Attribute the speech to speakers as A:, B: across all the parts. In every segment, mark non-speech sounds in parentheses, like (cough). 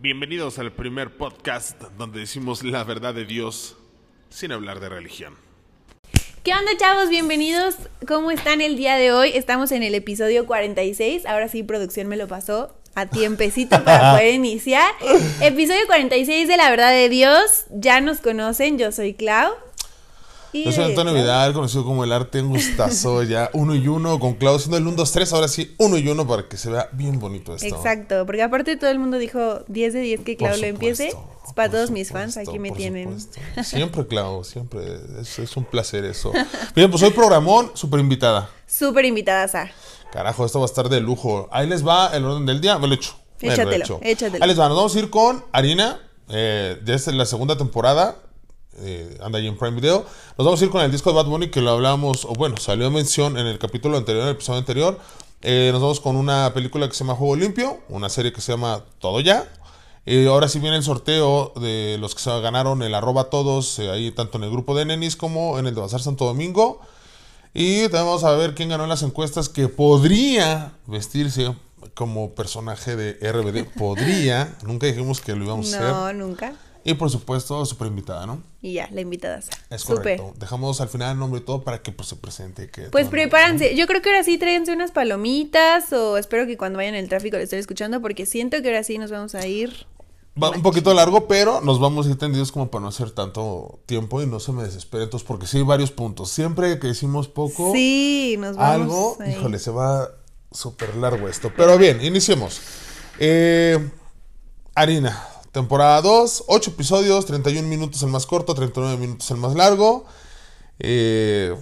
A: Bienvenidos al primer podcast donde decimos la verdad de Dios sin hablar de religión.
B: ¿Qué onda chavos? Bienvenidos. ¿Cómo están el día de hoy? Estamos en el episodio 46. Ahora sí, producción me lo pasó a tiempecito (laughs) para poder iniciar. Episodio 46 de La Verdad de Dios. Ya nos conocen, yo soy Clau.
A: Yo soy Antonio Vidal, conocido como el arte en gustazo, (laughs) ya uno y uno, con Clau siendo el 1, 2, 3, ahora sí, uno y uno para que se vea bien bonito esto.
B: Exacto, porque aparte todo el mundo dijo 10 de 10 que Clau lo empiece. Es para todos mis fans, aquí me tienen. (laughs)
A: Siempre, Clau, siempre. Es, es un placer eso. Bien, pues hoy programón, súper invitada.
B: Súper invitada, Sa.
A: Carajo, esto va a estar de lujo. Ahí les va el orden del día, me lo echo.
B: Échatelo, échatelo.
A: Ahí les va, nos vamos a ir con Harina, eh, desde la segunda temporada eh, anda ahí en Prime Video. Nos vamos a ir con el disco de Bad Bunny que lo hablamos, o bueno, salió en mención en el capítulo anterior, en el episodio anterior. Eh, nos vamos con una película que se llama Juego Limpio, una serie que se llama Todo Ya. Y ahora sí viene el sorteo de los que se ganaron el arroba todos, eh, ahí tanto en el grupo de Nenis como en el de Bazar Santo Domingo. Y también vamos a ver quién ganó en las encuestas que podría vestirse como personaje de RBD. Podría, (laughs) nunca dijimos que lo íbamos a hacer.
B: No, nunca.
A: Y por supuesto, súper invitada, ¿no?
B: Y ya, la invitada.
A: Es correcto. Dejamos al final el nombre y todo para que pues, se presente. Que
B: pues prepárense. Yo creo que ahora sí tráiganse unas palomitas o espero que cuando vayan en el tráfico lo estén escuchando porque siento que ahora sí nos vamos a ir.
A: Va un poquito largo, pero nos vamos a ir tendidos como para no hacer tanto tiempo y no se me desesperen entonces porque sí hay varios puntos. Siempre que decimos poco,
B: sí, nos vamos
A: algo, híjole, se va súper largo esto. Pero bien, iniciemos. Eh, harina, Temporada 2, 8 episodios, 31 minutos el más corto, 39 minutos el más largo. Eh,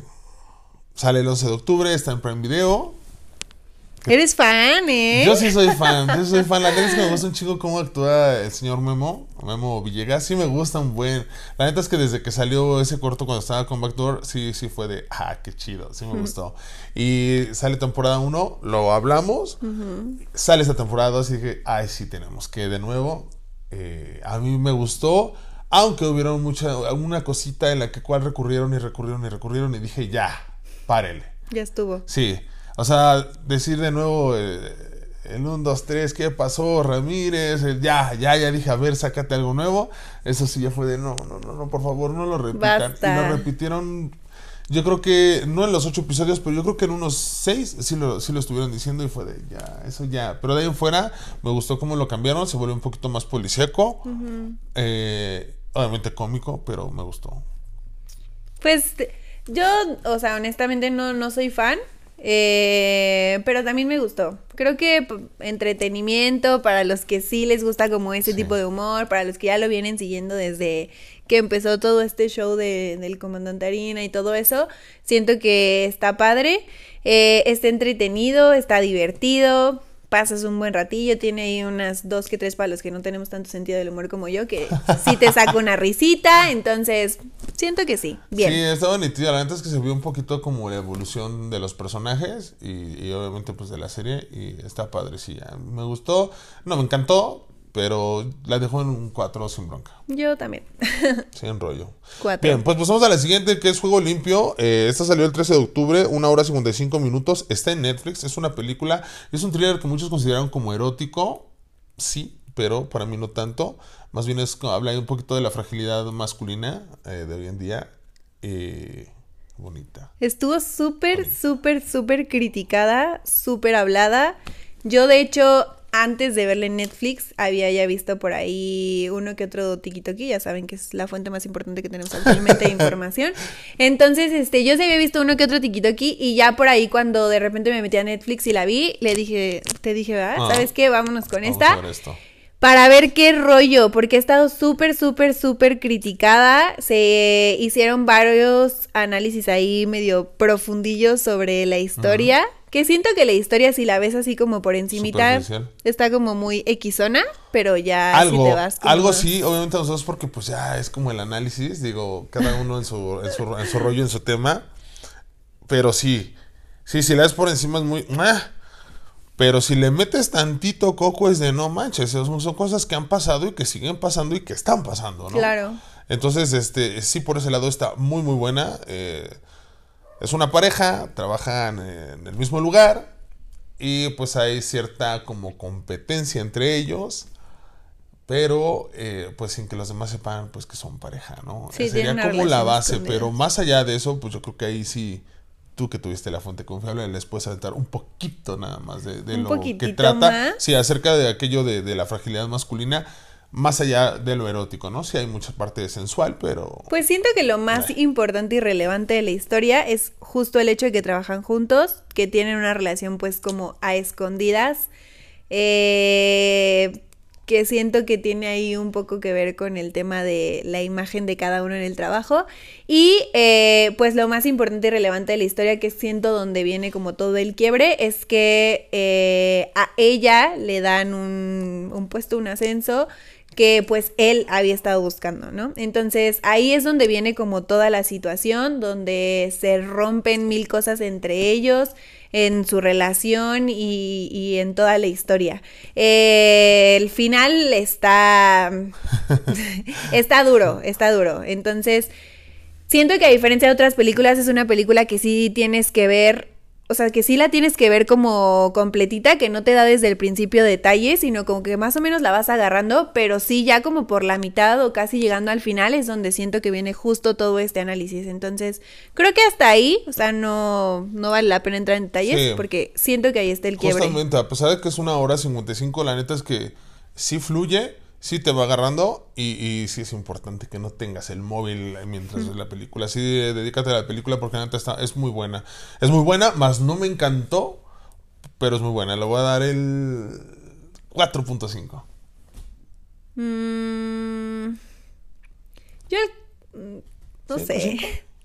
A: sale el 11 de octubre, está en Prime Video.
B: Eres fan, ¿eh?
A: Yo sí soy fan, yo soy fan. La neta es que me gusta un chico cómo actúa el señor Memo, Memo Villegas. Sí me gusta un buen. La neta es que desde que salió ese corto cuando estaba con Backdoor, sí, sí fue de, ah, qué chido, sí me gustó. Y sale temporada 1, lo hablamos. Sale esa temporada 2 y dije, ay, sí, tenemos que de nuevo eh, a mí me gustó, aunque hubieron mucha, una cosita en la que cual recurrieron y recurrieron y recurrieron y dije, ya, párele.
B: Ya estuvo.
A: Sí, o sea, decir de nuevo eh, el 1, 2, 3, ¿qué pasó, Ramírez? ya, ya, ya dije, a ver, sácate algo nuevo. Eso sí ya fue de, no, no, no, no por favor, no lo repitan. Y lo repitieron yo creo que, no en los ocho episodios, pero yo creo que en unos seis sí lo, sí lo estuvieron diciendo y fue de ya, eso ya. Pero de ahí en fuera me gustó cómo lo cambiaron, se volvió un poquito más policíaco. Eh, obviamente cómico, pero me gustó.
B: Pues yo, o sea, honestamente no, no soy fan. Eh, pero también me gustó. Creo que entretenimiento para los que sí les gusta como ese tipo de humor, para los que ya lo vienen siguiendo desde que empezó todo este show de, del comandante Harina y todo eso, siento que está padre, eh, está entretenido, está divertido, pasas un buen ratillo, tiene ahí unas dos que tres palos que no tenemos tanto sentido del humor como yo, que sí te saca una risita, entonces siento que sí, bien.
A: Sí, está bonito, la verdad es que se vio un poquito como la evolución de los personajes y, obviamente pues de la serie y está padre, sí, me gustó, no me encantó, pero la dejó en un 4 sin bronca.
B: Yo también. (laughs)
A: Sin rollo. 4. Bien, pues pasamos a la siguiente, que es Juego Limpio. Eh, esta salió el 13 de octubre, una hora 55 minutos. Está en Netflix, es una película. Es un thriller que muchos consideran como erótico. Sí, pero para mí no tanto. Más bien es habla un poquito de la fragilidad masculina eh, de hoy en día. Eh, bonita.
B: Estuvo súper, súper, súper criticada, súper hablada. Yo, de hecho, antes de verle en Netflix, había ya visto por ahí uno que otro tikitoki, ya saben que es la fuente más importante que tenemos actualmente de (laughs) información. Entonces, este, yo se había visto uno que otro tikitoki y ya por ahí cuando de repente me metí a Netflix y la vi, le dije, te dije, ah. ¿sabes qué? Vámonos con esta. Para ver qué rollo, porque ha estado súper, súper, súper criticada. Se hicieron varios análisis ahí medio profundillos sobre la historia. Que siento que la historia, si la ves así como por encimita, está como muy equizona, pero ya
A: algo, te vas Algo sí, obviamente nosotros porque pues ya es como el análisis, digo, cada uno en su, en su, en su rollo, en su tema. Pero sí, sí, si la ves por encima es muy... Pero si le metes tantito coco es de no manches, son, son, cosas que han pasado y que siguen pasando y que están pasando, ¿no?
B: Claro.
A: Entonces, este, sí, por ese lado está muy, muy buena. Eh, es una pareja, trabajan en el mismo lugar y pues hay cierta como competencia entre ellos pero eh, pues sin que los demás sepan pues que son pareja, ¿no?
B: Sí,
A: Sería como la base, pero más allá de eso, pues yo creo que ahí sí tú que tuviste la fuente confiable les puedes aventar un poquito nada más de, lo que trata,
B: más.
A: sí, acerca de aquello de, de la fragilidad masculina, más allá de lo erótico, ¿no? Sí hay mucha parte sensual, pero
B: Pues siento que lo más importante y relevante de la historia es justo el hecho de que trabajan juntos, que tienen una relación pues como a escondidas, eh, que siento que tiene ahí un poco que ver con el tema de la imagen de cada uno en el trabajo y eh, pues lo más importante y relevante de la historia que siento donde viene como todo el quiebre es que eh, a ella le dan un, un puesto, un ascenso que pues él había estado buscando, ¿no? Entonces ahí es donde viene como toda la situación, donde se rompen mil cosas entre ellos, en su relación y, y en toda la historia. Eh, el final está, (laughs) está duro, está duro. Entonces, siento que a diferencia de otras películas, es una película que sí tienes que ver o sea, que sí la tienes que ver como completita, que no te da desde el principio detalles, sino como que más o menos la vas agarrando, pero sí ya como por la mitad o casi llegando al final es donde siento que viene justo todo este análisis. Entonces, creo que hasta ahí, o sea, no, no vale la pena entrar en detalles
A: Sí.
B: porque siento que ahí está el quiebre.
A: Justamente, a pesar de que es una hora 55, la neta es que sí fluye, sí te va agarrando y, y sí es importante que no tengas el móvil mientras ves la película. Sí, dedícate a la película porque neta está, es muy buena. Es muy buena, más no me encantó, pero es muy buena. Le voy a dar el 4.5.
B: Mm, yo, mm, no
A: ¿Sí?
B: sé. (laughs)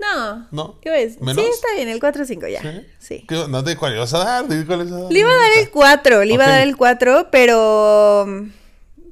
B: No.
A: ¿No?
B: ¿Qué ves?
A: ¿Menos?
B: Sí, está bien, el 4-5 ya.
A: ¿Sí?
B: Sí.
A: ¿Qué- no te cuál le vas a dar, cuál a dar.
B: Le iba a dar el 4, le iba a dar el 4, pero mm,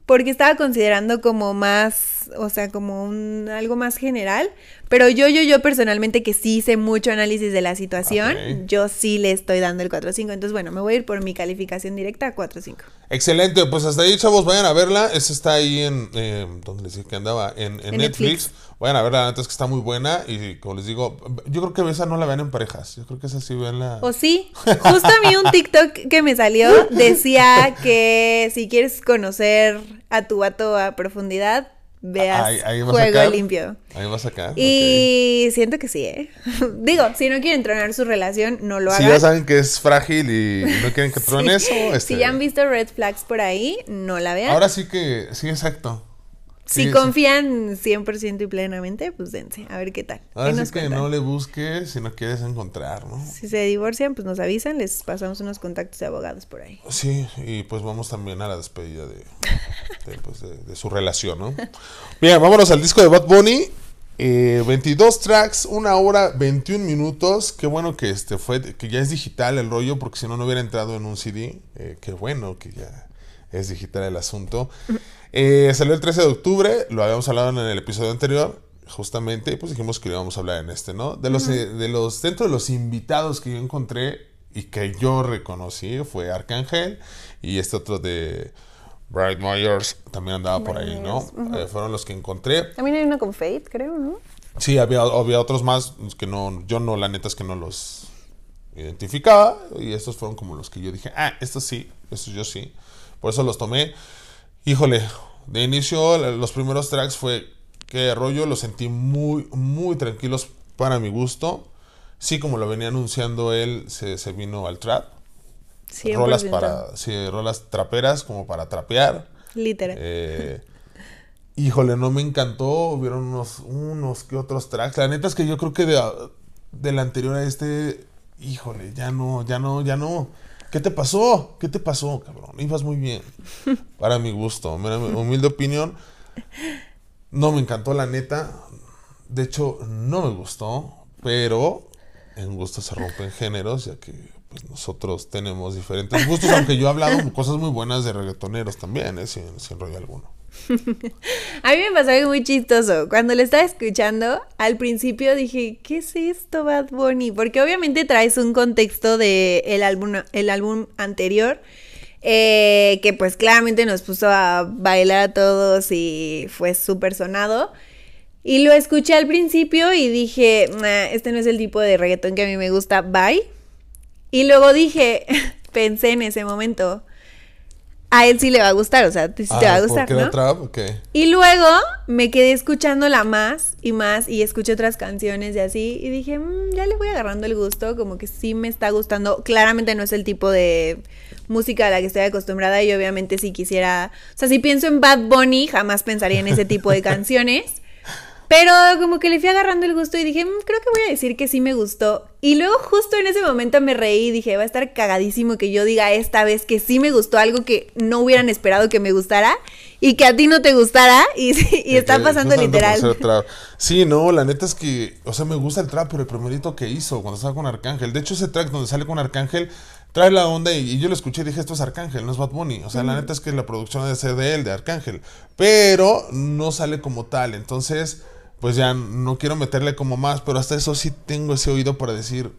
B: porque estaba considerando como más, o sea, como un algo más general, pero yo yo yo personalmente que sí hice mucho análisis de la situación, yo sí le estoy dando el 4-5, entonces bueno, me voy a ir por mi calificación directa a 4-5.
A: Excelente, pues hasta ahí, chavos, vayan a verla. Esa está ahí en. Eh, ¿Dónde les dije que andaba? En, en
B: En
A: Netflix.
B: Netflix.
A: Vayan a verla, la neta es que está muy buena. Y como les digo, yo creo que esa no la vean en parejas. Yo creo que esa sí veanla.
B: O sí, justo a mí un TikTok que me salió decía que si quieres conocer a tu vato a profundidad, veas
A: Ahí- ahí
B: Juego
A: sacar.
B: Limpio.
A: Ahí va a sacar.
B: Y siento que sí, ¿eh? (laughs) Digo, si no quieren tronar su relación, no lo
A: Si
B: hagan.
A: ya saben que es frágil y no quieren que truene (laughs)
B: Sí.
A: eso, este,
B: Si ya han visto red flags por ahí, no la vean.
A: Ahora sí que, sí, exacto.
B: Si
A: Sí,
B: confían 100% y plenamente, pues dense, a ver qué tal.
A: Ahora
B: ¿Qué
A: sí
B: nos
A: que
B: cuentan?
A: no le busques si no quieres encontrar, ¿no?
B: Si se divorcian, pues nos avisan, les pasamos unos contactos de abogados por ahí.
A: Sí, y pues vamos también a la despedida de, de, pues, de- de su relación, ¿no? (laughs) Bien, vámonos al disco de Bad Bunny. Eh, 22 tracks, una hora 21 minutos. Qué bueno que este fue, que ya es digital el rollo, porque si no, no hubiera entrado en un CD. Eh, qué bueno que ya es digital el asunto. Eh, salió el 13 de octubre, lo habíamos hablado en el episodio anterior, justamente, y pues dijimos que lo íbamos a hablar en este, ¿no? De los, eh, de los, dentro de los invitados que yo encontré y que yo reconocí fue Arcángel y este otro de Bright Myers también andaba por ahí, ¿no? Eh, fueron los que encontré.
B: También hay uno con Faith, creo, ¿no?
A: Sí, había, había otros más que no, yo no, la neta es que no los identificaba. Y estos fueron como los que yo dije, ah, estos sí, estos yo sí. Por eso los tomé. Híjole, de inicio los primeros tracks fue que rollo, los sentí muy, muy tranquilos para mi gusto. Sí, como lo venía anunciando él, se, se vino al trap.
B: 100%.
A: Rolas para, sí, rolas traperas como para trapear.
B: Literal.
A: Eh, híjole, no me encantó. Hubieron unos, unos que otros tracks. La neta es que yo creo que de, del anterior a este, híjole, ya no, ya no, ya no. ¿Qué te pasó? ¿Qué te pasó, cabrón? Ibas muy bien. (laughs) Para mi gusto, mira, humilde opinión. No me encantó, la neta. De hecho, no me gustó. Pero en gusto se rompen géneros, ya que pues, nosotros tenemos diferentes gustos. Aunque yo he hablado cosas muy buenas de reggaetoneros también, ¿eh? sin, sin rollo alguno. (laughs)
B: A mí me pasó algo muy chistoso. Cuando le estaba escuchando, al principio dije, ¿qué es esto, Bad Bunny? Porque obviamente traes un contexto de el álbum, el álbum anterior, eh, que pues claramente nos puso a bailar a todos y fue súper sonado. Y lo escuché al principio y dije, "Nah, este no es el tipo de reggaetón que a mí me gusta, bye. Y luego dije, (laughs) pensé en ese momento, a él sí le va a gustar, o sea, sí te va a
A: Ah,
B: gustar,
A: ¿porque era
B: ¿no?
A: trap? Ok.
B: Y luego me quedé escuchándola más y más y escuché otras canciones y así y dije, "Mm, ya le voy agarrando el gusto, como que sí me está gustando. Claramente no es el tipo de música a la que estoy acostumbrada y obviamente si quisiera, o sea, si pienso en Bad Bunny, jamás pensaría en ese tipo de (laughs) canciones. Pero como que le fui agarrando el gusto y dije, "Mm, creo que voy a decir que sí me gustó. Y luego justo en ese momento me reí y dije, va a estar cagadísimo que yo diga esta vez que sí me gustó algo que no hubieran esperado que me gustara y que a ti no te gustara (laughs) y, y está pasando
A: por
B: literal.
A: Sí, no, la neta es que, o sea, me gusta el trap, pero el primerito que hizo cuando estaba con Arcángel. De hecho, ese track donde sale con Arcángel trae la onda y, y yo lo escuché y dije, esto es Arcángel, no es Bad Bunny. O sea, la neta es que la producción debe ser de él, de Arcángel. Pero no sale como tal. Entonces, pues ya no quiero meterle como más, pero hasta eso sí tengo ese oído para decir,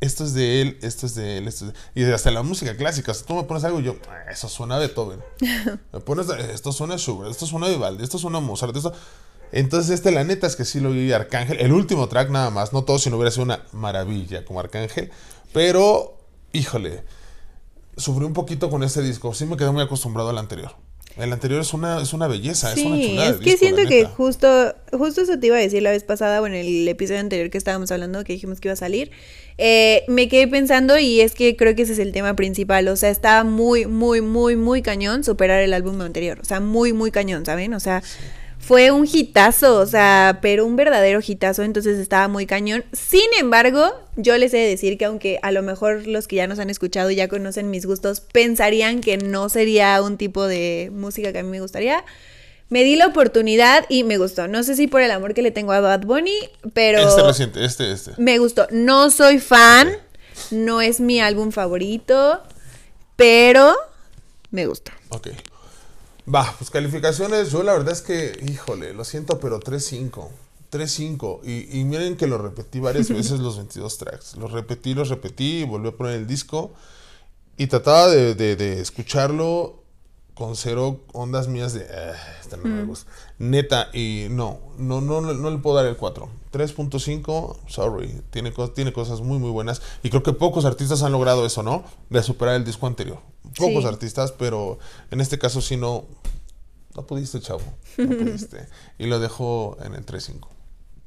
A: esto es de él, esto es de él, esto es de... Y hasta la música clásica, si tú me pones algo y yo, "Ah, eso suena a Beethoven. (laughs) me pones, esto suena a Schubert, esto suena a Vivaldi, esto suena a Mozart, esto... Entonces, este, la neta es que sí lo vi Arcángel. El último track nada más, no todo, si no hubiera sido una maravilla como Arcángel. Pero, híjole, sufrí un poquito con este disco. Sí me quedé muy acostumbrado al anterior. El anterior es una, es una belleza, es una chulada.
B: es que
A: disco,
B: siento que justo, justo eso te iba a decir la vez pasada, bueno, en el episodio anterior que estábamos hablando, que dijimos que iba a salir, eh, me quedé pensando y es que creo que ese es el tema principal, o sea, está muy, muy, muy, muy cañón superar el álbum anterior, o sea, muy, muy cañón, ¿saben? O sea, fue un hitazo, o sea, pero un verdadero hitazo, entonces estaba muy cañón. Sin embargo, yo les he de decir que aunque a lo mejor los que ya nos han escuchado y ya conocen mis gustos, pensarían que no sería un tipo de música que a mí me gustaría. Me di la oportunidad y me gustó. No sé si por el amor que le tengo a Bad Bunny, pero
A: Este reciente, este, este.
B: me gustó. No soy fan, no es mi álbum favorito, pero me gustó.
A: Ok. Va, pues calificaciones, yo la verdad es que, híjole, lo siento, pero 3-5. 3-5. Y, y miren que lo repetí varias (laughs) veces los 22 tracks. Los repetí, los repetí, y volví a poner el disco. Y trataba de, de- de escucharlo con cero ondas mías de, "Ah, esta no me gusta. Neta, y no, no, no, no, le puedo dar el 4. 3.5, sorry, tiene, tiene cosas muy, muy buenas. Y creo que pocos artistas han logrado eso, ¿no? De superar el disco anterior. Pocos
B: Sí.
A: artistas, pero en este caso sí no, no pudiste, chavo. No (laughs) pudiste. y lo dejo en el 3.5.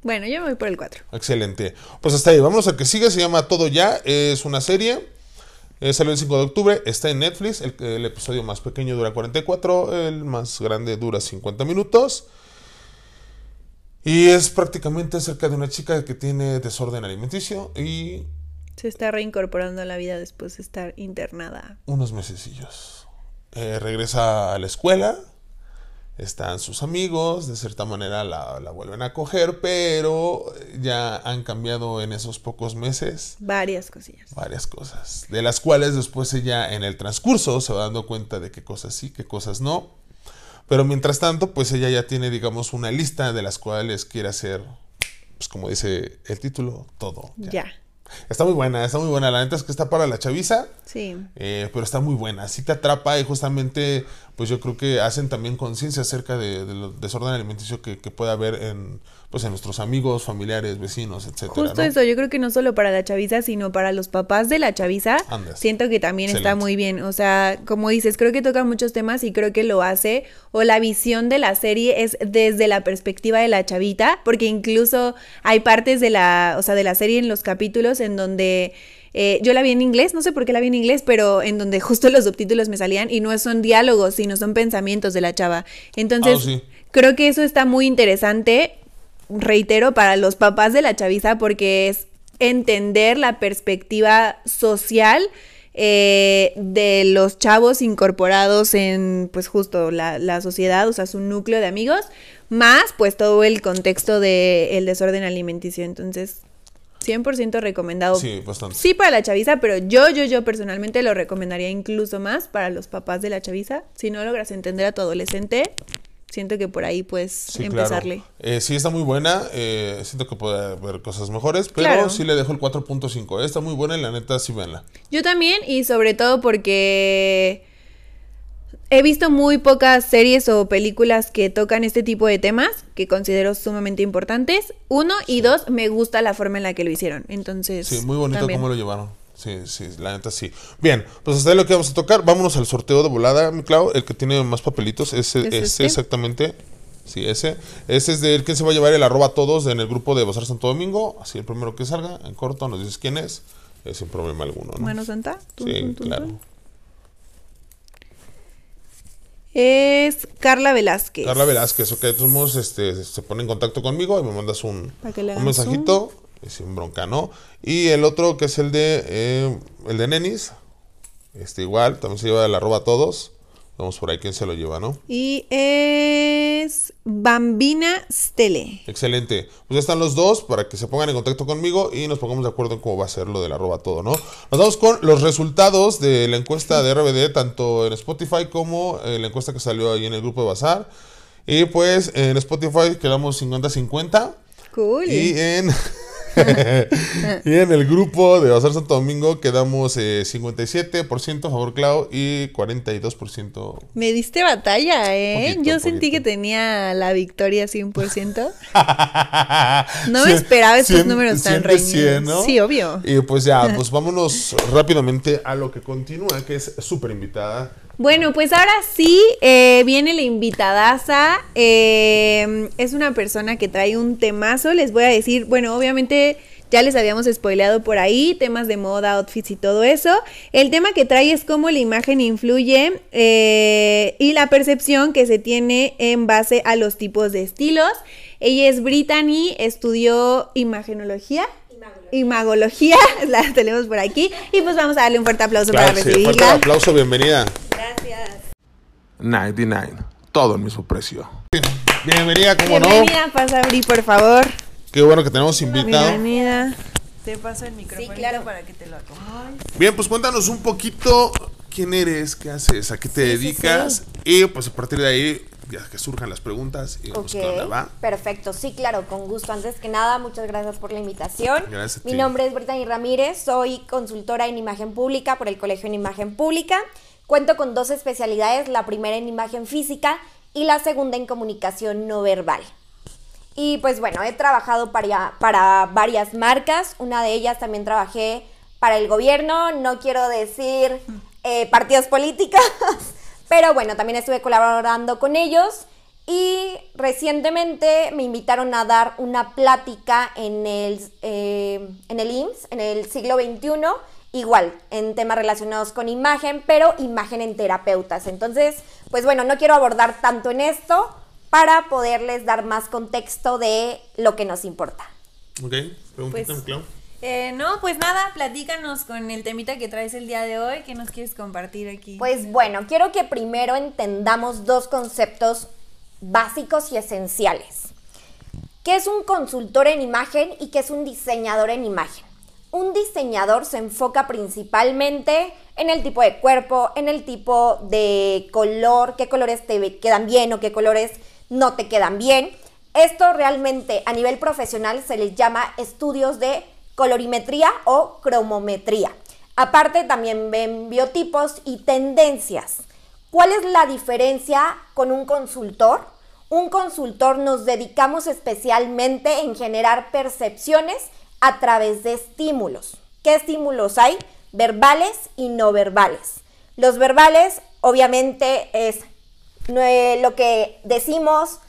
B: Bueno, yo me voy por el 4.
A: Excelente. Pues hasta ahí, vamos a que siga, se llama Todo Ya, es una serie. Eh, salió el 5 de octubre, está en Netflix, el, el episodio más pequeño dura 44, el más grande dura 50 minutos. Y es prácticamente acerca de una chica que tiene desorden alimenticio y
B: Se está reincorporando a la vida después de estar internada.
A: unos mesecillos. Eh, regresa a la escuela, están sus amigos, de cierta manera la, la vuelven a coger, pero ya han cambiado en esos pocos meses
B: Varias cosillas.
A: varias cosas, de las cuales después ella en el transcurso se va dando cuenta de qué cosas sí, qué cosas no. Pero mientras tanto, pues ella ya tiene, digamos, una lista de las cuales quiere hacer, pues como dice el título, todo. ya.
B: Ya.
A: Está muy buena, está muy buena. La neta es que está para la chaviza.
B: Sí.
A: Eh, pero está muy buena, sí te atrapa y justamente, pues yo creo que hacen también conciencia acerca de, del desorden alimenticio que, que puede haber en, pues en nuestros amigos, familiares, vecinos, etcétera.
B: Justo
A: ¿no?
B: eso, yo creo que no solo para la chaviza, sino para los papás de la chaviza,
A: Andas.
B: siento que también está muy bien. O sea, como dices, creo que toca muchos temas y creo que lo hace, o la visión de la serie es desde la perspectiva de la chavita, porque incluso hay partes de la, o sea, de la serie en los capítulos en donde... eh, yo la vi en inglés, no sé por qué la vi en inglés, pero en donde (laughs) justo los subtítulos me salían y no son diálogos, sino son pensamientos de la chava. Entonces,
A: Ah, sí.
B: creo que eso está muy interesante reitero, para los papás de la chaviza, porque es entender la perspectiva social eh, de los chavos incorporados en, pues justo la, la sociedad, o sea, su núcleo de amigos, más pues todo el contexto del desorden alimenticio. Entonces, 100% recomendado.
A: Sí, bastante.
B: Sí para la chaviza, pero yo, yo, yo personalmente lo recomendaría incluso más para los papás de la chaviza. Si no logras entender a tu adolescente, siento que por ahí puedes
A: Sí,
B: empezarle.
A: claro. Eh, sí, está muy buena. eh, siento que puede haber cosas mejores, pero
B: Claro.
A: sí le dejo el 4.5. eh, Está muy buena y la neta sí véanla.
B: Yo también, y sobre todo porque he visto muy pocas series o películas que tocan este tipo de temas que considero sumamente importantes. Uno, y dos, me gusta la forma en la que lo hicieron. Entonces.
A: Sí, muy bonito
B: también.
A: cómo lo llevaron. Sí, sí, la neta sí. Bien, pues hasta ahí lo que vamos a tocar. Vámonos al sorteo de volada, mi Clau. El que tiene más papelitos, ese,
B: ¿Es
A: ese
B: este?
A: exactamente. Sí, ese. Ese es del que se va a llevar el arroba todos en el grupo de Bazar Santo Domingo. Así el primero que salga, en corto, nos dices quién es. eh, sin problema alguno, ¿no?
B: Mano Santa. Tun,
A: sí, claro.
B: Es Carla Velázquez.
A: Carla Velázquez, ok, entonces modos, este, se pone en contacto conmigo y me mandas un, un mensajito, sin bronca, ¿no? Y el otro que es el de eh, el de Nenis, este igual, también se lleva el arroba todos. Vamos por ahí quién se lo lleva, ¿no?
B: Y es Bambina Stele.
A: Excelente. Pues ya están los dos para que se pongan en contacto conmigo y nos pongamos de acuerdo en cómo va a ser lo del arroba todo, ¿no? Nos vamos con los resultados de la encuesta de RBD, tanto en Spotify como en la encuesta que salió ahí en el grupo de Bazar. Y pues en Spotify quedamos 50-50.
B: Cool.
A: Y en, (laughs) (laughs) y en el grupo de Bazar Santo Domingo quedamos eh, 57% favor Clau y 42%.
B: Me diste batalla, ¿eh?
A: Poquito,
B: Yo sentí
A: poquito.
B: que tenía la victoria 100%. (laughs) No me esperaba estos
A: Cien-
B: números tan reñidos.
A: ¿no?
B: Sí, obvio.
A: Y pues ya, pues vámonos rápidamente a lo que continúa, que es súper invitada.
B: Bueno, pues ahora sí eh, viene la invitadaza. eh, es una persona que trae un temazo. Les voy a decir, bueno, obviamente ya les habíamos spoileado por ahí, temas de moda, outfits y todo eso. El tema que trae es cómo la imagen influye eh, y la percepción que se tiene en base a los tipos de estilos. Ella es Brittany, estudió imagenología. Imagología, (laughs) la tenemos por aquí. Y pues vamos a darle un fuerte aplauso
A: Claro,
B: para
A: sí, fuerte
B: recibirla.
A: aplauso, bienvenida.
B: Gracias.
A: 99, todo el mismo precio. Bienvenida, ¿cómo
B: Bienvenida, pasa Bri, por favor.
A: no? Qué bueno que tenemos invitado.
B: Bienvenida.
C: Te paso el micrófono
B: claro.
C: para que te lo acomodes.
A: Bien, pues cuéntanos un poquito quién eres, qué haces, a qué te dedicas. Y pues a partir de ahí, ya que surjan las preguntas y vemos
D: Ok,
A: qué onda va.
D: perfecto. Sí, claro, con gusto. Antes que nada, muchas gracias por la invitación.
A: Gracias a
D: Mi
A: ti.
D: nombre es Brittany Ramírez, soy consultora en imagen pública por el Colegio en Imagen Pública. Cuento con dos especialidades, la primera en imagen física y la segunda en comunicación no verbal. Y pues bueno, he trabajado para, para varias marcas, una de ellas también trabajé para el gobierno, no quiero decir eh, partidos políticos, (laughs) pero bueno, también estuve colaborando con ellos. Y recientemente me invitaron a dar una plática en el, eh, en el IMSS, en el siglo XXI, igual, en temas relacionados con imagen, pero imagen en terapeutas. Entonces, pues bueno, no quiero abordar tanto en esto para poderles dar más contexto de lo que nos importa.
A: Ok, preguntita,
B: Pues-
A: Clau.
C: Eh, no, pues nada, platícanos con el temita que traes el día de hoy. ¿Qué nos quieres compartir aquí?
D: Pues bueno, quiero que primero entendamos dos conceptos básicos y esenciales. ¿Qué es un consultor en imagen y qué es un diseñador en imagen? Un diseñador se enfoca principalmente en el tipo de cuerpo, en el tipo de color, qué colores te quedan bien o qué colores no te quedan bien. Esto realmente a nivel profesional se les llama estudios de colorimetría o cromometría. Aparte también ven biotipos y tendencias. ¿Cuál es la diferencia con un consultor? Un consultor nos dedicamos especialmente en generar percepciones a través de estímulos. ¿Qué estímulos hay? Verbales y no verbales. Los verbales obviamente es eh, lo que decimos,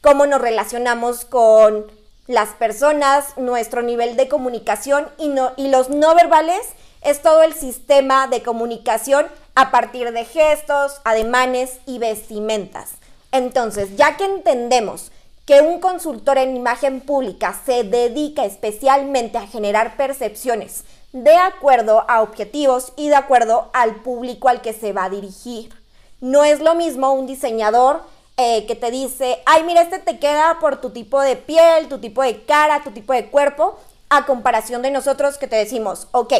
D: cómo nos relacionamos con las personas, nuestro nivel de comunicación y, los no verbales es todo el sistema de comunicación a partir de gestos, ademanes y vestimentas. Entonces, ya que entendemos que un consultor en imagen pública se dedica especialmente a generar percepciones de acuerdo a objetivos y de acuerdo al público al que se va a dirigir. No es lo mismo un diseñador eh, que te dice, ay, mira, este te queda por tu tipo de piel, tu tipo de cara, tu tipo de cuerpo, a comparación de nosotros que te decimos, ok,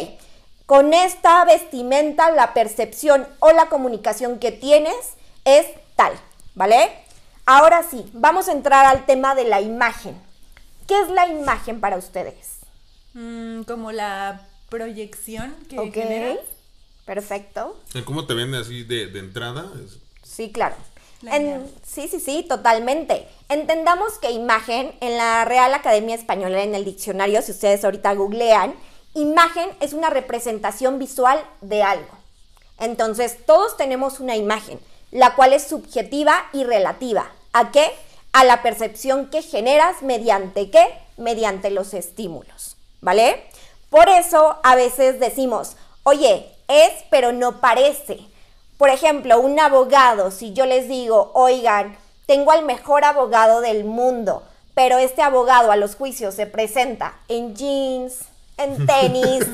D: con esta vestimenta la percepción o la comunicación que tienes es tal, ¿vale? Ahora sí, vamos a entrar al tema de la imagen. ¿Qué es la imagen para ustedes?
C: Mm, como la proyección que
D: Ok,
C: generas.
D: perfecto.
A: ¿Cómo te vende así de, de entrada?
D: Sí, claro. En- sí, sí, sí, totalmente. Entendamos que imagen en la Real Academia Española, en el diccionario, si ustedes ahorita googlean, Imagen es una representación visual de algo. Entonces, todos tenemos una imagen, la cual es subjetiva y relativa. ¿A qué? A la percepción que generas mediante qué? Mediante los estímulos, ¿vale? Por eso a veces decimos, oye, es pero no parece. Por ejemplo, un abogado, si yo les digo, oigan, tengo al mejor abogado del mundo, pero este abogado a los juicios se presenta en jeans, en (laughs) tenis,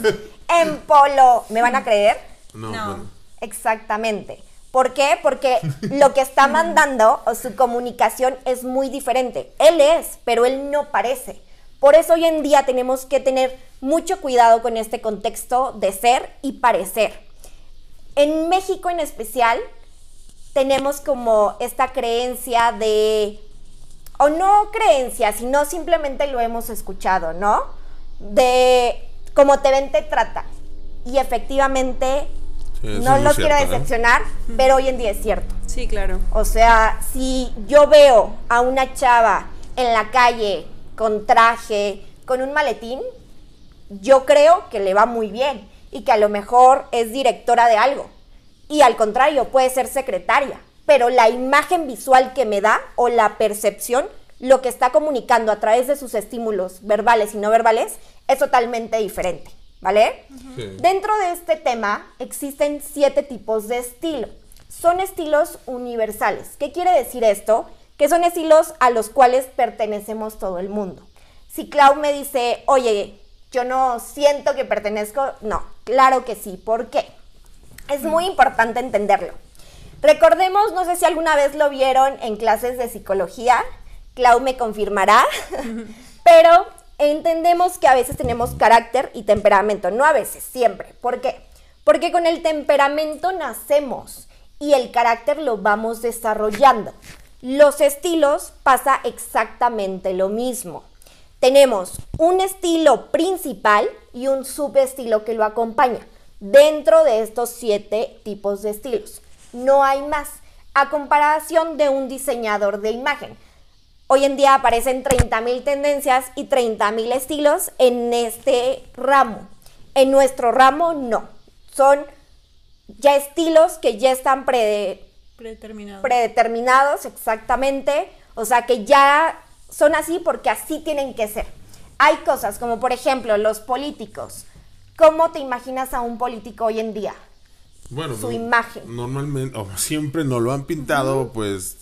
D: en polo, ¿me van a creer?
A: No,
C: No.
A: bueno.
D: Exactamente. ¿Por qué? Porque (laughs) lo que está mandando o su comunicación es muy diferente. Él es, pero él no parece. Por eso hoy en día tenemos que tener mucho cuidado con este contexto de ser y parecer. En México en especial tenemos como esta creencia de, o no creencia, sino simplemente lo hemos escuchado, ¿no? De como te ven, te tratan. Y efectivamente,
A: eso
D: no los quiero
A: cierto, ¿eh?
D: decepcionar, pero hoy en día es cierto.
B: Sí, claro.
D: O sea, si yo veo a una chava en la calle con traje, con un maletín, yo creo que le va muy bien y que a lo mejor es directora de algo. Y al contrario, puede ser secretaria. Pero la imagen visual que me da o la percepción, lo que está comunicando a través de sus estímulos verbales y no verbales, es totalmente diferente. ¿Vale?
A: Sí.
D: Dentro de este tema existen siete tipos de estilo. Son estilos universales. ¿Qué quiere decir esto? Que son estilos a los cuales pertenecemos todo el mundo. Si Clau me dice, oye, yo no siento que pertenezco, no, claro que sí. ¿Por qué? Es muy importante entenderlo. Recordemos, no sé si alguna vez lo vieron en clases de psicología, Clau me confirmará, (laughs) pero entendemos que a veces tenemos carácter y temperamento, no a veces, siempre. ¿Por qué? Porque con el temperamento nacemos y el carácter lo vamos desarrollando. Los estilos pasa exactamente lo mismo. Tenemos un estilo principal y un subestilo que lo acompaña dentro de estos siete tipos de estilos. No hay más. A comparación de un diseñador de imagen. Hoy en día aparecen 30.000 tendencias y 30.000 estilos en este ramo. En nuestro ramo no. Son ya estilos que ya están pre-
B: Predeterminado.
D: predeterminados exactamente, o sea que ya son así porque así tienen que ser. Hay cosas como por ejemplo los políticos. ¿Cómo te imaginas a un político hoy en día?
A: Bueno,
D: su
A: no-
D: imagen.
A: Normalmente, o siempre nos lo han pintado, pues,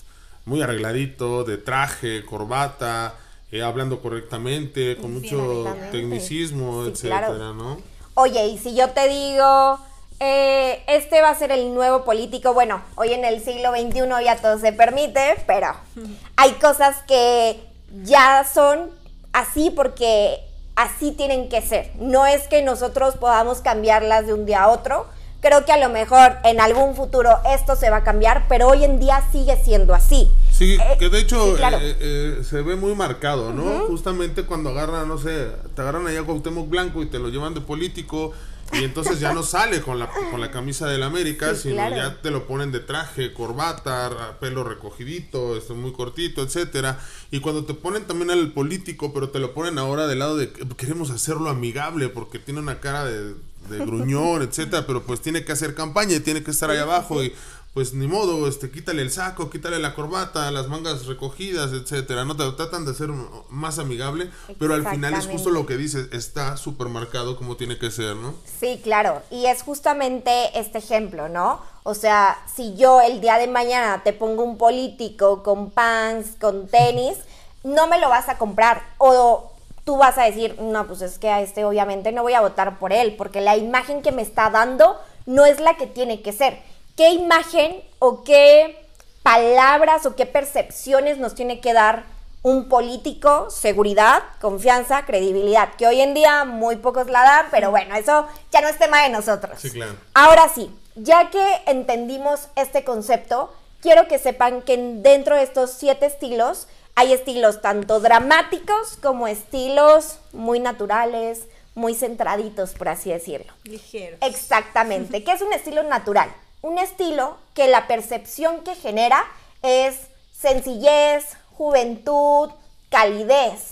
A: muy arregladito, de traje, corbata, eh, hablando correctamente, con mucho tecnicismo,
D: Sí,
A: etcétera,
D: claro.
A: ¿no?
D: Oye, y si yo te digo, eh, este va a ser el nuevo político, bueno, hoy en el siglo XXI ya todo se permite, pero (laughs) hay cosas que ya son así porque así tienen que ser. No es que nosotros podamos cambiarlas de un día a otro. Creo que a lo mejor en algún futuro esto se va a cambiar, pero hoy en día sigue siendo así.
A: Sí,
D: Eh,
A: que de hecho
D: sí, claro.
A: eh, eh, se ve muy marcado, ¿no? Justamente cuando agarran, no sé, te agarran allá a Cuauhtémoc Blanco y te lo llevan de político y entonces ya no (laughs) sale con la, con la camisa del América,
D: Sí,
A: sino
D: claro.
A: ya te lo ponen de traje, corbata, pelo recogidito, este, muy cortito, etcétera. Y cuando te ponen también al político, pero te lo ponen ahora del lado de que queremos hacerlo amigable porque tiene una cara de, de gruñón, (laughs) etcétera, pero pues tiene que hacer campaña y tiene que estar ahí abajo y pues ni modo, este, quítale el saco, quítale la corbata, las mangas recogidas, etcétera. No te tratan de hacer más amigable, pero al final es justo lo que dices, está súper marcado como tiene que ser, ¿no?
D: Sí, claro. Y es justamente este ejemplo, ¿no? O sea, si yo el día de mañana te pongo un político con pants, con tenis, no me lo vas a comprar. O tú vas a decir, no, pues es que a este obviamente no voy a votar por él, porque la imagen que me está dando no es la que tiene que ser. ¿Qué imagen o qué palabras o qué percepciones nos tiene que dar un político? Seguridad, confianza, credibilidad, que hoy en día muy pocos la dan, pero bueno, eso ya no es tema de nosotros.
A: Sí, claro.
D: Ahora sí, ya que entendimos este concepto, quiero que sepan que dentro de estos siete estilos hay estilos tanto dramáticos como estilos muy naturales, muy centraditos, por así decirlo.
B: Ligero.
D: Exactamente. (laughs) ¿Qué es un estilo natural? Un estilo que la percepción que genera es sencillez, juventud, calidez,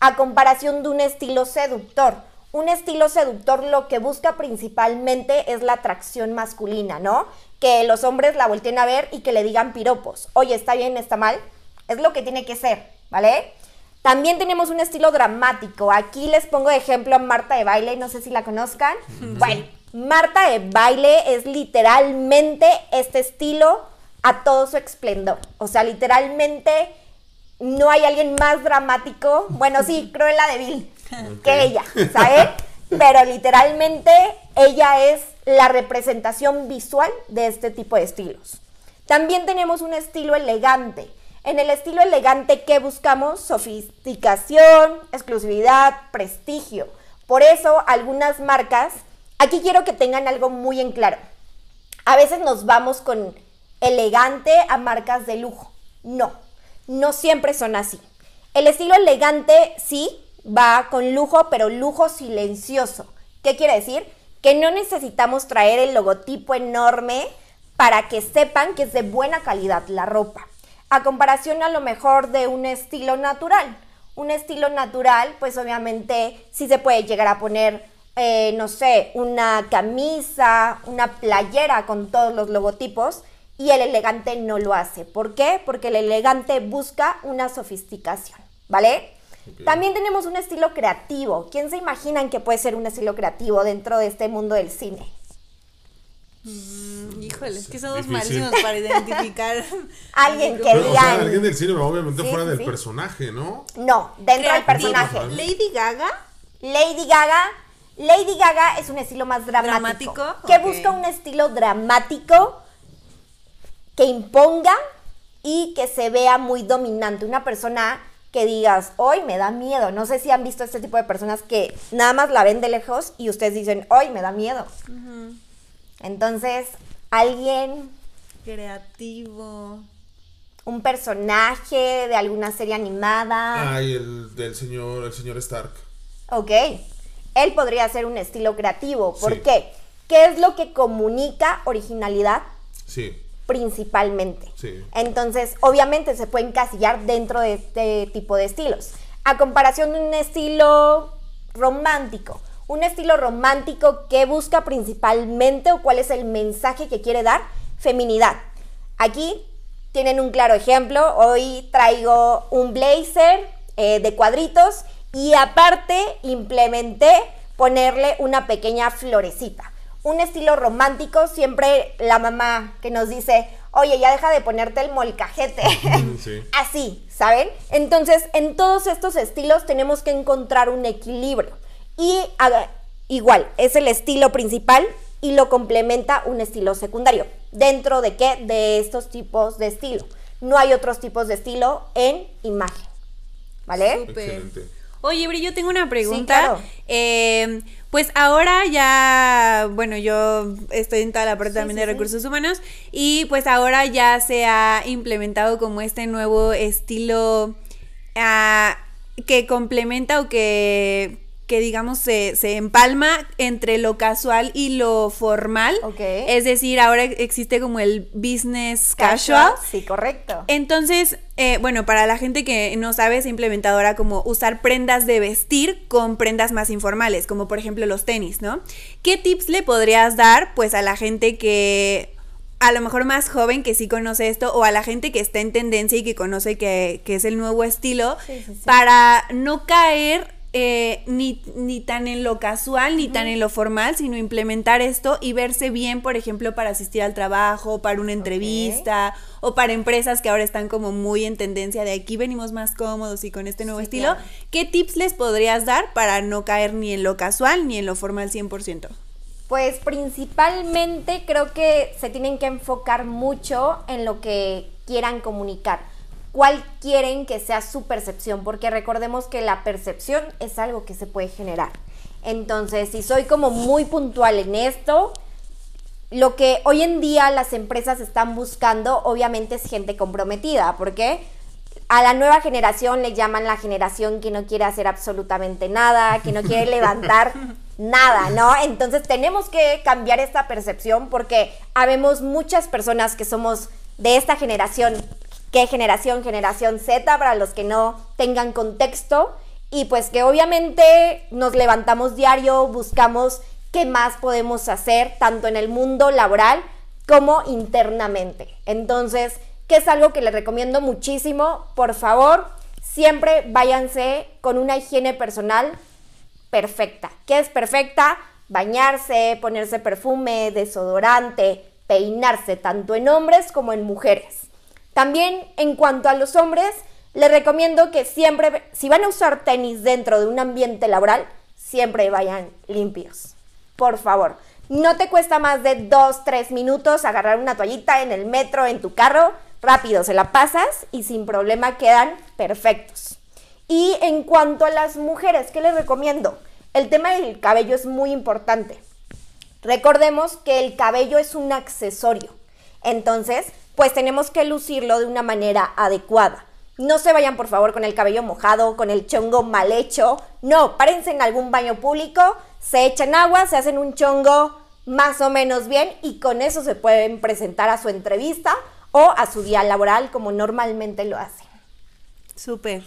D: a comparación de un estilo seductor. un estilo seductor lo que busca principalmente es la atracción masculina, ¿no? Que los hombres la volteen a ver y que le digan piropos. Oye, ¿está bien, está mal? Es lo que tiene que ser, ¿vale? También tenemos un estilo dramático. Aquí les pongo de ejemplo a Marta de Baile, no sé si la conozcan. Bueno, Marta de Baile es literalmente este estilo a todo su esplendor. O sea, literalmente no hay alguien más dramático. Bueno, sí, (laughs) Cruella de Vil que ella, ¿sabes? Pero literalmente ella es la representación visual de este tipo de estilos. También tenemos un estilo elegante. En el estilo elegante, ¿qué buscamos? Sofisticación, exclusividad, prestigio. Por eso, algunas marcas, aquí quiero que tengan algo muy en claro. A veces nos vamos con elegante a marcas de lujo. No, no siempre son así. El estilo elegante sí va con lujo, pero lujo silencioso. ¿Qué quiere decir? Que no necesitamos traer el logotipo enorme para que sepan que es de buena calidad la ropa a comparación a lo mejor de un estilo natural. Un estilo natural, pues obviamente sí se puede llegar a poner, eh, no sé, una camisa, una playera con todos los logotipos y el elegante no lo hace. ¿Por qué? Porque el elegante busca una sofisticación, ¿vale? También tenemos un estilo creativo. ¿Quién se imaginan que puede ser un estilo creativo dentro de este mundo del cine?
B: Mm, híjole, es que somos malísimos para identificar. (laughs)
D: alguien que
A: Pero, o sea, alguien del cine, pero obviamente
D: Sí,
A: fuera
D: sí,
A: del
D: sí.
A: personaje, ¿no?
D: No, dentro del
B: Creativo.
D: personaje.
B: Lady Gaga.
D: Lady Gaga. Lady Gaga es un estilo más dramático.
B: ¿Dramático?
D: Que
B: Ok.
D: busca un estilo dramático que imponga y que se vea muy dominante. Una persona que digas, hoy me da miedo. No sé si han visto este tipo de personas que nada más la ven de lejos y ustedes dicen, hoy me da miedo. Entonces, alguien,
B: Creativo.
D: un personaje de alguna serie animada.
A: Ay, el del señor, el señor Stark.
D: Ok. Él podría ser un estilo creativo. ¿Por
A: Sí.
D: qué? ¿Qué es lo que comunica originalidad
A: Sí,
D: principalmente?
A: Sí.
D: Entonces, obviamente se puede encasillar dentro de este tipo de estilos. A comparación de un estilo romántico. Un estilo romántico que busca principalmente o cuál es el mensaje que quiere dar, feminidad. Aquí tienen un claro ejemplo. Hoy traigo un blazer eh, de cuadritos y aparte implementé ponerle una pequeña florecita. Un estilo romántico, siempre la mamá que nos dice, oye, ya deja de ponerte el molcajete.
A: sí. (laughs)
D: Así, ¿saben? Entonces, en todos estos estilos tenemos que encontrar un equilibrio. Y igual, es el estilo principal y lo complementa un estilo secundario. ¿Dentro de qué? De estos tipos de estilo. No hay otros tipos de estilo en imagen. ¿Vale?
A: Excelente.
B: Oye, Bri, yo tengo una pregunta.
D: claro.
B: Eh, pues ahora ya, bueno, yo estoy en toda la parte también
D: sí,
B: de
D: sí.
B: recursos humanos y pues ahora ya se ha implementado como este nuevo estilo ah, que complementa o que, que digamos se, se empalma entre lo casual y lo formal.
D: Ok.
B: Es decir, ahora existe como el business casual.
D: Sí, correcto.
B: Entonces, eh, bueno, para la gente que no sabe, es implementadora como usar prendas de vestir con prendas más informales, como por ejemplo los tenis, ¿no? ¿Qué tips le podrías dar, pues, a la gente que a lo mejor más joven que sí conoce esto, o a la gente que está en tendencia y que conoce que, que es el nuevo estilo,
D: Sí, sí, sí.
B: para no caer eh, ni, ni tan en lo casual ni tan en lo formal, sino implementar esto y verse bien, por ejemplo, para asistir al trabajo, para una entrevista o para empresas que ahora están como muy en tendencia de aquí venimos más cómodos y con este nuevo
D: Sí,
B: estilo.
D: claro.
B: ¿Qué tips les podrías dar para no caer ni en lo casual ni en lo formal 100%?
D: Pues principalmente creo que se tienen que enfocar mucho en lo que quieran comunicar. ¿Cuál quieren que sea su percepción? Porque recordemos que la percepción es algo que se puede generar. Entonces, si soy como muy puntual en esto, lo que hoy en día las empresas están buscando obviamente es gente comprometida, porque a la nueva generación le llaman la generación que no quiere hacer absolutamente nada, que no quiere levantar (laughs) nada, ¿no? Entonces tenemos que cambiar esta percepción porque habemos muchas personas que somos de esta generación, ¿qué generación? Generación Z, para los que no tengan contexto. y pues que obviamente nos levantamos diario, buscamos qué más podemos hacer, tanto en el mundo laboral como internamente. Entonces, que es algo que les recomiendo muchísimo, por favor, siempre váyanse con una higiene personal perfecta. ¿Qué es perfecta? Bañarse, ponerse perfume, desodorante, peinarse, tanto en hombres como en mujeres. También en cuanto a los hombres, les recomiendo que siempre, si van a usar tenis dentro de un ambiente laboral, siempre vayan limpios. Por favor, no te cuesta más de 2, 3 minutos agarrar una toallita en el metro, en tu carro, rápido se la pasas y sin problema quedan perfectos. Y en cuanto a las mujeres, ¿qué les recomiendo? El tema del cabello es muy importante. Recordemos que el cabello es un accesorio. Entonces, pues tenemos que lucirlo de una manera adecuada. No se vayan por favor con el cabello mojado, con el chongo mal hecho. No, párense en algún baño público, se echan agua, se hacen un chongo más o menos bien y con eso se pueden presentar a su entrevista o a su día laboral como normalmente lo hacen.
B: Súper.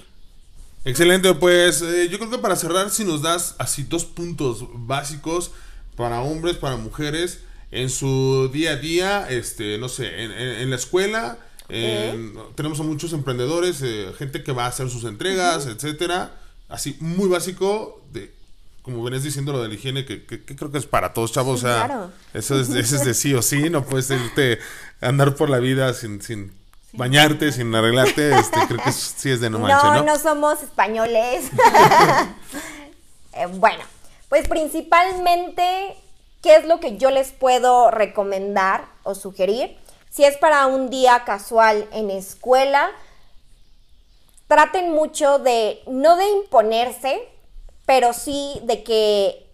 A: Excelente, pues eh, yo creo que para cerrar, si nos das así dos puntos básicos para hombres, para mujeres, en su día a día, este, no sé, en, en- en la escuela, en- tenemos a muchos emprendedores, eh, gente que va a hacer sus entregas, etcétera, así muy básico, de como venías diciendo lo de la higiene, que, que- que creo que es para todos, chavos,
D: Sí,
A: o sea,
D: claro.
A: eso es, eso es de sí o sí, no puedes irte a andar por la vida sin, sin bañarte, sin arreglarte, este, creo que sí es de no manches,
D: no,
A: ¿no?
D: no somos españoles. (laughs) (laughs) Eh, bueno, pues principalmente, ¿qué es lo que yo les puedo recomendar o sugerir? Si es para un día casual en escuela, traten mucho de, no de imponerse, pero sí de que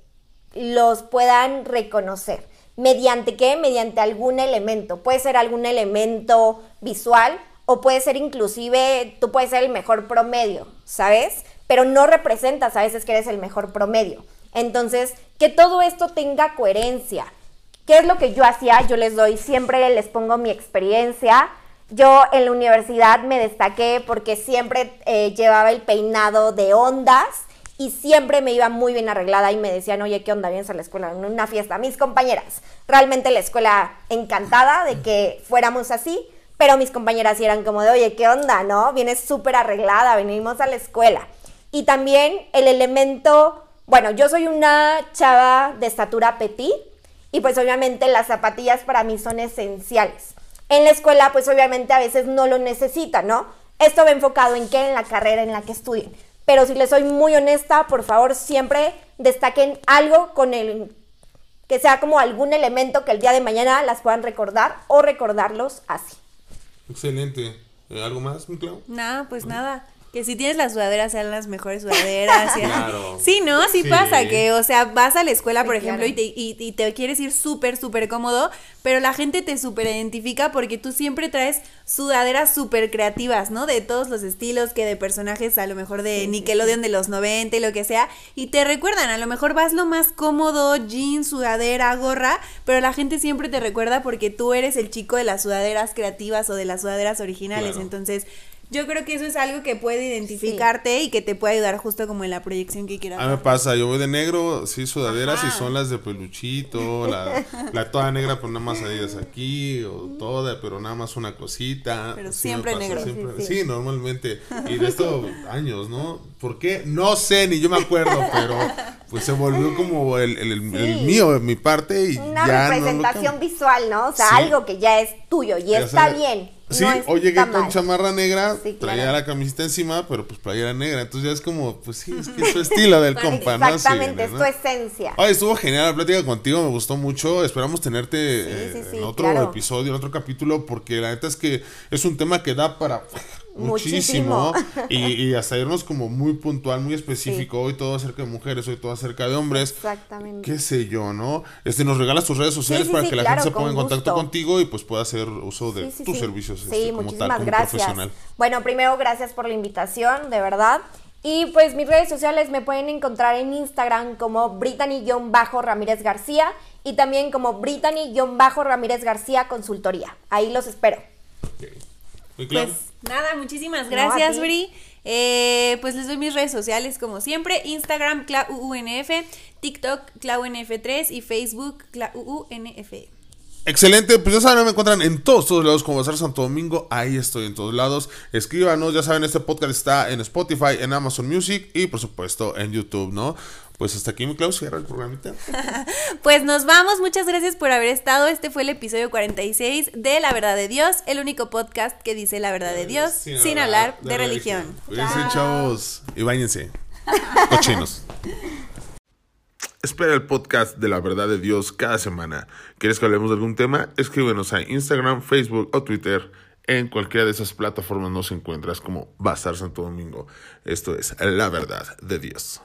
D: los puedan reconocer. ¿Mediante qué? Mediante algún elemento. Puede ser algún elemento visual o puede ser inclusive, tú puedes ser el mejor promedio, ¿sabes? Pero no representas a veces que eres el mejor promedio. Entonces, que todo esto tenga coherencia. ¿Qué es lo que yo hacía? Yo les doy, siempre les pongo mi experiencia. Yo en la universidad me destaqué porque siempre eh, llevaba el peinado de ondas y siempre me iba muy bien arreglada y me decían, oye, ¿qué onda? Vienes a la escuela, en una fiesta. Mis compañeras, realmente la escuela encantada de que fuéramos así, pero mis compañeras eran como de, oye, ¿qué onda? ¿No? Vienes súper arreglada, venimos a la escuela. Y también el elemento, bueno, yo soy una chava de estatura petit y pues obviamente las zapatillas para mí son esenciales. En la escuela pues obviamente a veces no lo necesitan, ¿no? Esto va enfocado en qué, en la carrera en la que estudien. Pero si les soy muy honesta, por favor siempre destaquen algo con el que sea como algún elemento que el día de mañana las puedan recordar o recordarlos así.
A: Excelente. ¿Algo más, Clau?
B: No, pues nada. Que si tienes las sudaderas, sean las mejores sudaderas. (laughs) sean-
A: Claro.
B: Sí, ¿no? Sí,
A: Sí.
B: pasa que, o sea, vas a la escuela, por
D: Sí,
B: ejemplo,
D: claro.
B: y, te, y, y te quieres ir súper, súper cómodo, pero la gente te súper identifica porque tú siempre traes sudaderas súper creativas, ¿no? De todos los estilos, que de personajes a lo mejor de Nickelodeon de los 90 y lo que sea, y te recuerdan, a lo mejor vas lo más cómodo, jeans, sudadera, gorra, pero la gente siempre te recuerda porque tú eres el chico de las sudaderas creativas o de las sudaderas originales,
A: Claro.
B: entonces... Yo creo que eso es algo que puede identificarte y que te puede ayudar justo como en la proyección que quieras.
A: A mí me pasa, yo voy de negro, sí, sudaderas y
B: Ajá.
A: son las de peluchito, la, la toda negra, pero nada más adidas aquí, o toda, pero nada más una cosita.
B: Pero
A: Sí
B: siempre
A: pasa,
B: negro.
A: siempre-
D: Sí,
A: sí,
D: sí.
A: normalmente. Y de esto años, ¿no? ¿Por qué? No sé, ni yo me acuerdo, pero pues se volvió como el, el, el- el
D: Sí.
A: mío, mi parte, y
D: Una
A: ya
D: representación visual, ¿no? O sea,
A: Sí.
D: algo que ya es tuyo y
A: Ya
D: está bien.
A: Sí,
D: no
A: o llegué con
D: mal.
A: chamarra negra,
D: Sí,
A: traía
D: claro.
A: la camiseta encima, pero pues playera negra. Entonces ya es como, pues sí, es que es su (laughs) estilo del compa,
D: Exactamente, es tu esencia.
A: Ay, estuvo genial la plática contigo, me gustó mucho. Esperamos tenerte eh,
D: sí,
A: en otro
D: claro.
A: episodio, en otro capítulo, porque la neta es que es un tema que da para muchísimo.
D: Muchísimo. (laughs)
A: y, y hasta irnos como muy puntual, muy específico. Hoy todo acerca de mujeres, hoy todo acerca de hombres.
D: Exactamente.
A: Qué sé yo, ¿no? Este, nos regalas tus redes sociales
D: sí,
A: para que la
D: claro,
A: gente se ponga en
D: con
A: contacto
D: gusto.
A: contigo y pues pueda hacer uso de tus servicios
D: Sí,
A: este, como
D: muchísimas
A: tal, como
D: gracias.
A: profesional.
D: Bueno, primero, gracias por la invitación, de verdad. Y pues mis redes sociales me pueden encontrar en Instagram como Brittany-Ramírez García y también como Brittany-Ramírez García Consultoría. Ahí los espero.
B: Pues nada, muchísimas gracias. Bri. Eh, pues les doy mis redes sociales como siempre. Instagram, ClauUNF, TikTok, ClauNF3 y Facebook, ClauUNF.
A: Excelente, pues ya saben, me encuentran en todos, todos lados como Bazar Santo Domingo, ahí estoy en todos lados. Escríbanos, ya saben, este podcast está en Spotify, en Amazon Music y por supuesto en YouTube, ¿no? Pues hasta aquí mi Clau, cierra el programita. (laughs)
B: Pues nos vamos, muchas gracias por haber estado. Este fue el episodio 46 de La Verdad de Dios, el único podcast que dice la verdad de Dios sin, hablar de, religión.
A: Cuídense, chavos, y bañense. (laughs) Cochinos. Espera el podcast de la verdad de Dios cada semana. ¿Quieres que hablemos de algún tema? Escríbenos a Instagram, Facebook o Twitter. En cualquiera de esas plataformas nos encuentras como Bazar Santo Domingo. Esto es la verdad de Dios.